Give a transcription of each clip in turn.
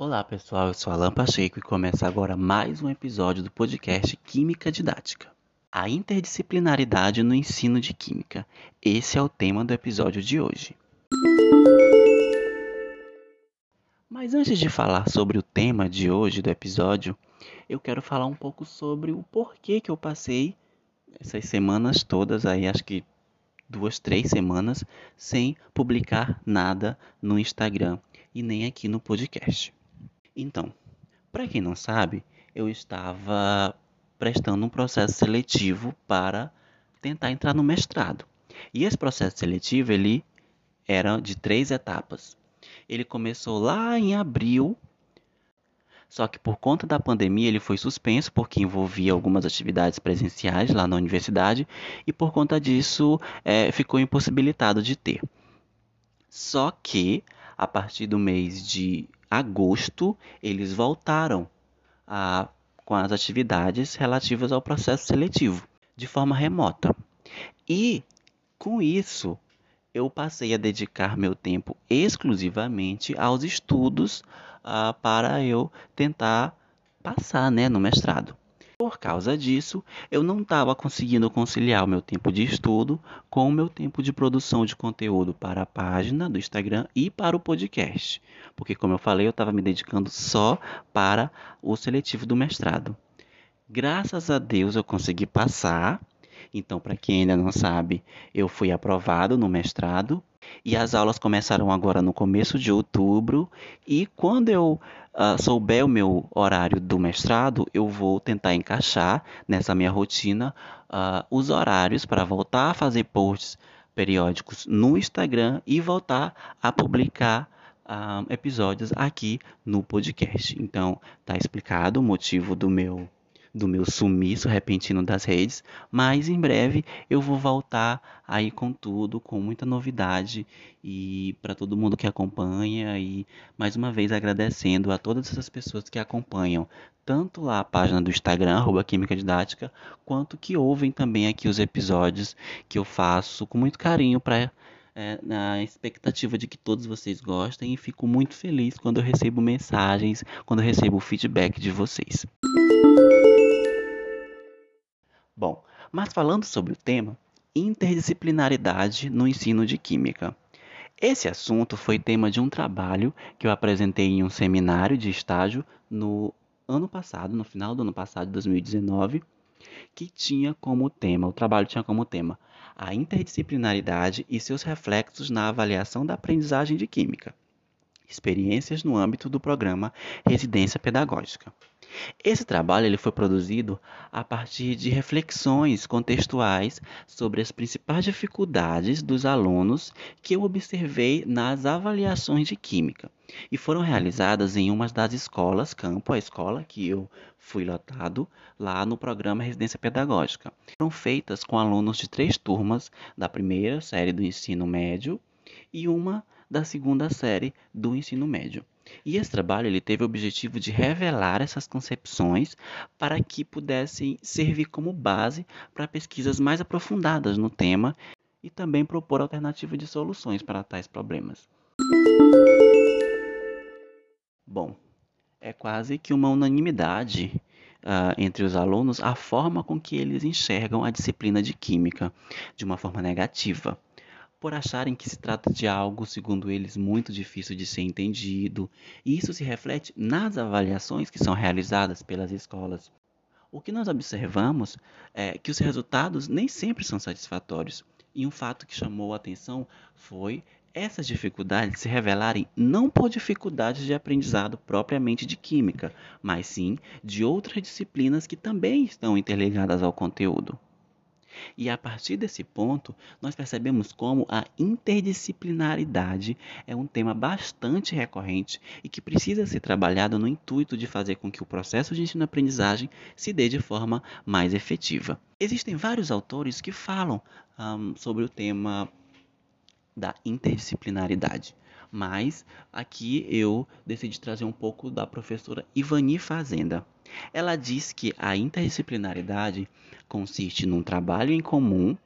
Olá pessoal, eu sou Alan Pacheco e começa agora mais um episódio do podcast Química Didática. A interdisciplinaridade no ensino de Química. Esse é o tema do episódio de hoje. Mas antes de falar sobre o tema de hoje do episódio, eu quero falar um pouco sobre o porquê que eu passei essas semanas todas aí, acho que duas, três semanas, sem publicar nada no Instagram e nem aqui no podcast. Então, para quem não sabe, eu estava prestando um processo seletivo para tentar entrar no mestrado. E esse processo seletivo ele era de três etapas. Ele começou lá em abril, só que por conta da pandemia ele foi suspenso porque envolvia algumas atividades presenciais lá na universidade e por conta disso é, ficou impossibilitado de ter. Só que a partir do mês de agosto eles voltaram a, com as atividades relativas ao processo seletivo de forma remota. E com isso eu passei a dedicar meu tempo exclusivamente aos estudos uh, para eu tentar passar né, no mestrado. Por causa disso, eu não estava conseguindo conciliar o meu tempo de estudo com o meu tempo de produção de conteúdo para a página do Instagram e para o podcast. Porque, como eu falei, eu estava me dedicando só para o seletivo do mestrado. Graças a Deus eu consegui passar então, para quem ainda não sabe, eu fui aprovado no mestrado e as aulas começaram agora no começo de outubro. E quando eu uh, souber o meu horário do mestrado, eu vou tentar encaixar nessa minha rotina uh, os horários para voltar a fazer posts periódicos no Instagram e voltar a publicar uh, episódios aqui no podcast. Então, tá explicado o motivo do meu do meu sumiço repentino das redes, mas em breve eu vou voltar aí com tudo, com muita novidade e para todo mundo que acompanha e mais uma vez agradecendo a todas essas pessoas que acompanham tanto lá a página do Instagram arroba Química Didática, quanto que ouvem também aqui os episódios que eu faço com muito carinho para é, na expectativa de que todos vocês gostem e fico muito feliz quando eu recebo mensagens, quando eu recebo feedback de vocês. Bom, mas falando sobre o tema, interdisciplinaridade no ensino de química. Esse assunto foi tema de um trabalho que eu apresentei em um seminário de estágio no ano passado, no final do ano passado, 2019, que tinha como tema, o trabalho tinha como tema, a interdisciplinaridade e seus reflexos na avaliação da aprendizagem de química. Experiências no âmbito do programa Residência Pedagógica. Esse trabalho ele foi produzido a partir de reflexões contextuais sobre as principais dificuldades dos alunos que eu observei nas avaliações de química e foram realizadas em uma das escolas, campo, a escola que eu fui lotado lá no programa Residência Pedagógica. Foram feitas com alunos de três turmas da primeira série do ensino médio e uma da segunda série do ensino médio. E esse trabalho ele teve o objetivo de revelar essas concepções para que pudessem servir como base para pesquisas mais aprofundadas no tema e também propor alternativas de soluções para tais problemas. Bom, é quase que uma unanimidade uh, entre os alunos a forma com que eles enxergam a disciplina de química de uma forma negativa por acharem que se trata de algo, segundo eles, muito difícil de ser entendido, e isso se reflete nas avaliações que são realizadas pelas escolas. O que nós observamos é que os resultados nem sempre são satisfatórios, e um fato que chamou a atenção foi essas dificuldades se revelarem não por dificuldades de aprendizado propriamente de química, mas sim de outras disciplinas que também estão interligadas ao conteúdo. E a partir desse ponto, nós percebemos como a interdisciplinaridade é um tema bastante recorrente e que precisa ser trabalhado no intuito de fazer com que o processo de ensino-aprendizagem se dê de forma mais efetiva. Existem vários autores que falam um, sobre o tema da interdisciplinaridade mas aqui eu decidi trazer um pouco da professora Ivani Fazenda. Ela diz que a interdisciplinaridade consiste num trabalho em comum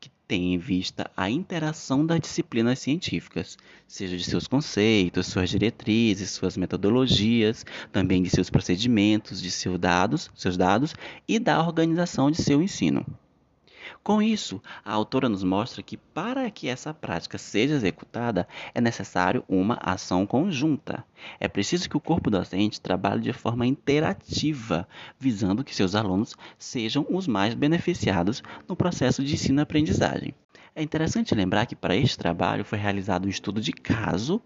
que tem em vista a interação das disciplinas científicas, seja de seus conceitos, suas diretrizes, suas metodologias, também de seus procedimentos, de seus dados, seus dados e da organização de seu ensino. Com isso, a autora nos mostra que para que essa prática seja executada é necessário uma ação conjunta. É preciso que o corpo docente trabalhe de forma interativa, visando que seus alunos sejam os mais beneficiados no processo de ensino-aprendizagem. É interessante lembrar que para este trabalho foi realizado um estudo de caso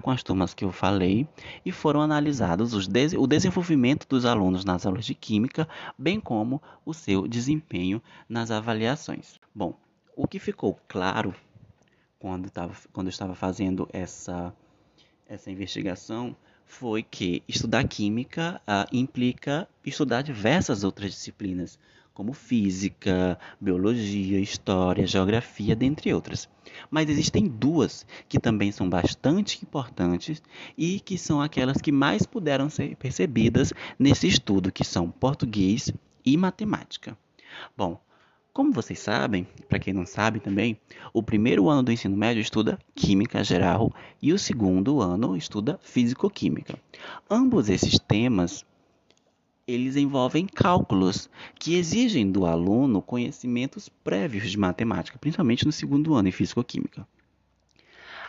com as turmas que eu falei e foram analisados os des o desenvolvimento dos alunos nas aulas de química, bem como o seu desempenho nas avaliações. Bom, o que ficou claro quando, tava, quando eu estava fazendo essa, essa investigação foi que estudar química ah, implica estudar diversas outras disciplinas, como física, biologia, história, geografia, dentre outras. Mas existem duas que também são bastante importantes e que são aquelas que mais puderam ser percebidas nesse estudo, que são português e matemática. Bom, como vocês sabem, para quem não sabe também, o primeiro ano do ensino médio estuda Química Geral e o segundo ano estuda Físico-Química. Ambos esses temas eles envolvem cálculos que exigem do aluno conhecimentos prévios de matemática, principalmente no segundo ano em físico-química.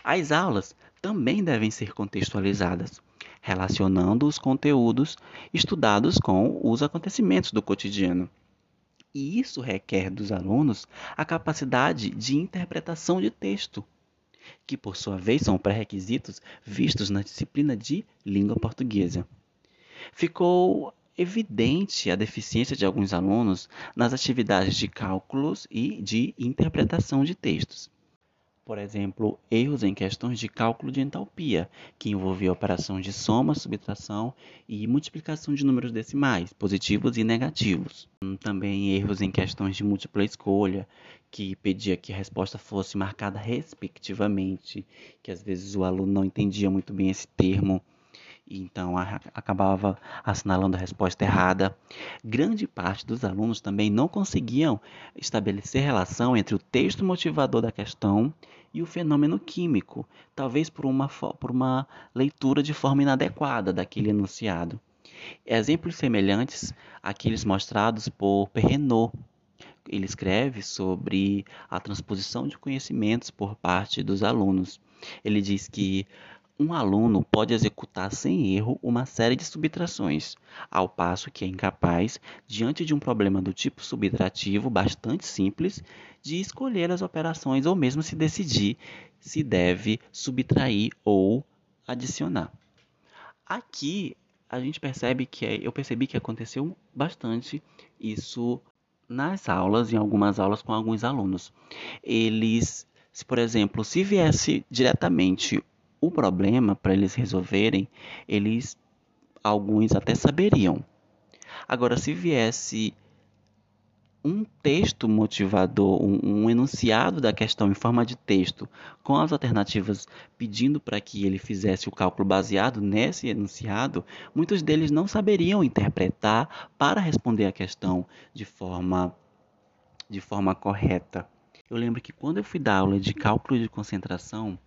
As aulas também devem ser contextualizadas, relacionando os conteúdos estudados com os acontecimentos do cotidiano. E isso requer dos alunos a capacidade de interpretação de texto, que por sua vez são pré-requisitos vistos na disciplina de língua portuguesa. Ficou evidente a deficiência de alguns alunos nas atividades de cálculos e de interpretação de textos. Por exemplo, erros em questões de cálculo de entalpia, que envolvia operação de soma, subtração e multiplicação de números decimais, positivos e negativos. Também erros em questões de múltipla escolha, que pedia que a resposta fosse marcada respectivamente, que às vezes o aluno não entendia muito bem esse termo então acabava assinalando a resposta errada. Grande parte dos alunos também não conseguiam estabelecer relação entre o texto motivador da questão e o fenômeno químico, talvez por uma, por uma leitura de forma inadequada daquele enunciado. Exemplos semelhantes àqueles mostrados por Perrenot. Ele escreve sobre a transposição de conhecimentos por parte dos alunos. Ele diz que um aluno pode executar sem erro uma série de subtrações, ao passo que é incapaz, diante de um problema do tipo subtrativo bastante simples, de escolher as operações ou mesmo se decidir se deve subtrair ou adicionar. Aqui a gente percebe que é, eu percebi que aconteceu bastante isso nas aulas, em algumas aulas com alguns alunos. Eles, por exemplo, se viesse diretamente o problema para eles resolverem, eles alguns até saberiam. Agora, se viesse um texto motivador, um, um, enunciado da questão em forma de texto, com as alternativas pedindo para que ele fizesse o cálculo baseado nesse enunciado, muitos deles não saberiam interpretar para responder a questão de forma, de forma correta. Eu lembro que quando eu fui dar aula de cálculo de concentração,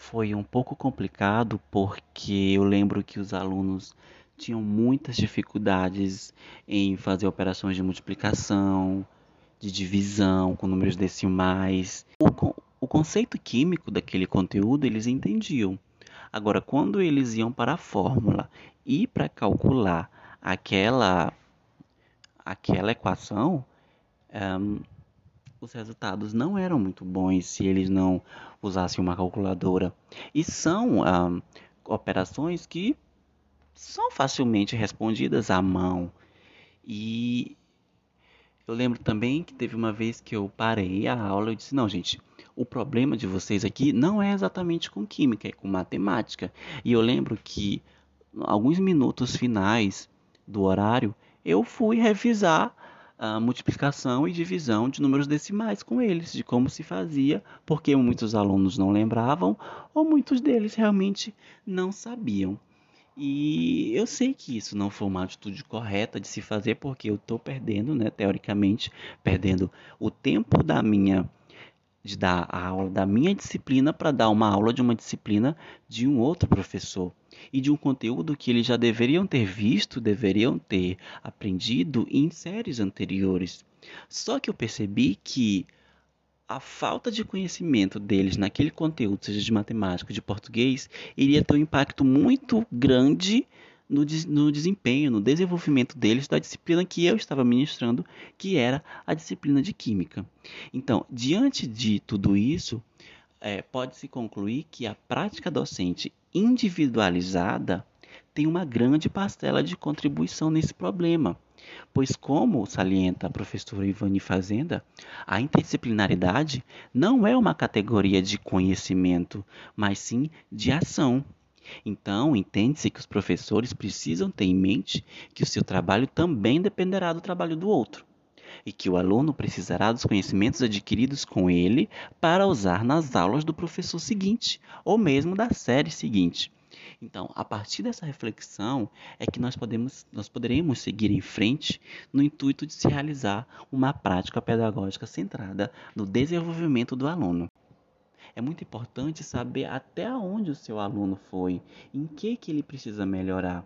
foi um pouco complicado porque eu lembro que os alunos tinham muitas dificuldades em fazer operações de multiplicação, de divisão com números decimais. O, o conceito químico daquele conteúdo eles entendiam. Agora, quando eles iam para a fórmula e para calcular aquela, aquela equação, um, os resultados não eram muito bons se eles não usassem uma calculadora. E são ah, operações que são facilmente respondidas à mão. E eu lembro também que teve uma vez que eu parei a aula e disse: Não, gente, o problema de vocês aqui não é exatamente com química, é com matemática. E eu lembro que alguns minutos finais do horário eu fui revisar a multiplicação e divisão de números decimais com eles, de como se fazia, porque muitos alunos não lembravam ou muitos deles realmente não sabiam. E eu sei que isso não foi uma atitude correta de se fazer, porque eu estou perdendo, né, teoricamente, perdendo o tempo da minha de dar a aula da minha disciplina para dar uma aula de uma disciplina de um outro professor e de um conteúdo que eles já deveriam ter visto, deveriam ter aprendido em séries anteriores. Só que eu percebi que a falta de conhecimento deles naquele conteúdo, seja de matemática, de português, iria ter um impacto muito grande no, no desempenho, no desenvolvimento deles da disciplina que eu estava ministrando, que era a disciplina de Química. Então, diante de tudo isso, é, pode-se concluir que a prática docente individualizada tem uma grande parcela de contribuição nesse problema. Pois, como salienta a professora Ivani Fazenda, a interdisciplinaridade não é uma categoria de conhecimento, mas sim de ação. Então, entende-se que os professores precisam ter em mente que o seu trabalho também dependerá do trabalho do outro e que o aluno precisará dos conhecimentos adquiridos com ele para usar nas aulas do professor seguinte ou mesmo da série seguinte. Então, a partir dessa reflexão é que nós podemos nós poderemos seguir em frente no intuito de se realizar uma prática pedagógica centrada no desenvolvimento do aluno. É muito importante saber até onde o seu aluno foi, em que, que ele precisa melhorar,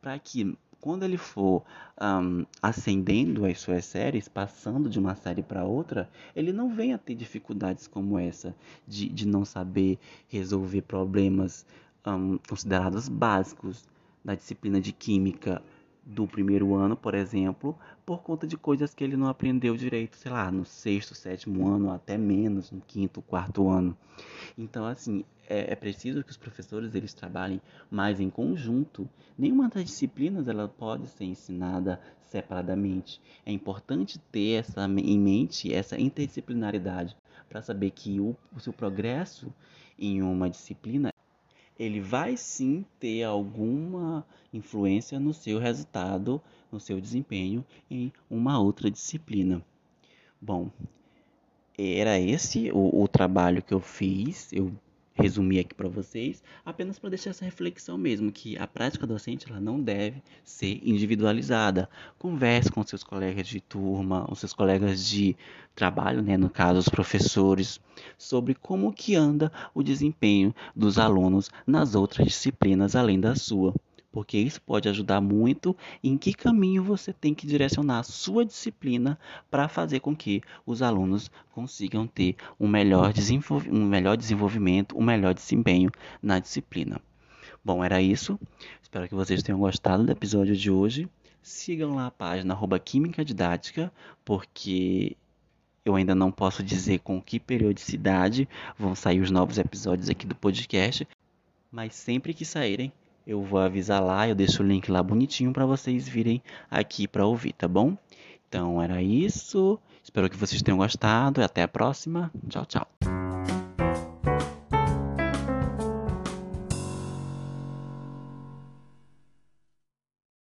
para que quando ele for um, ascendendo as suas séries, passando de uma série para outra, ele não venha ter dificuldades como essa, de, de não saber resolver problemas um, considerados básicos da disciplina de química do primeiro ano, por exemplo, por conta de coisas que ele não aprendeu direito, sei lá, no sexto, sétimo ano, até menos, no quinto, quarto ano. Então, assim, é, é preciso que os professores eles trabalhem mais em conjunto. Nenhuma das disciplinas ela pode ser ensinada separadamente. É importante ter essa em mente essa interdisciplinaridade para saber que o, o seu progresso em uma disciplina ele vai sim ter alguma influência no seu resultado, no seu desempenho em uma outra disciplina. Bom, era esse o, o trabalho que eu fiz. Eu resumir aqui para vocês, apenas para deixar essa reflexão mesmo, que a prática docente ela não deve ser individualizada. Converse com seus colegas de turma, os seus colegas de trabalho, né, no caso os professores, sobre como que anda o desempenho dos alunos nas outras disciplinas além da sua porque isso pode ajudar muito em que caminho você tem que direcionar a sua disciplina para fazer com que os alunos consigam ter um melhor, um melhor desenvolvimento, um melhor desempenho na disciplina. Bom, era isso. Espero que vocês tenham gostado do episódio de hoje. Sigam lá a página arroba Química Didática, porque eu ainda não posso dizer com que periodicidade vão sair os novos episódios aqui do podcast, mas sempre que saírem, eu vou avisar lá, eu deixo o link lá bonitinho para vocês virem aqui para ouvir, tá bom? Então era isso. Espero que vocês tenham gostado e até a próxima. Tchau, tchau.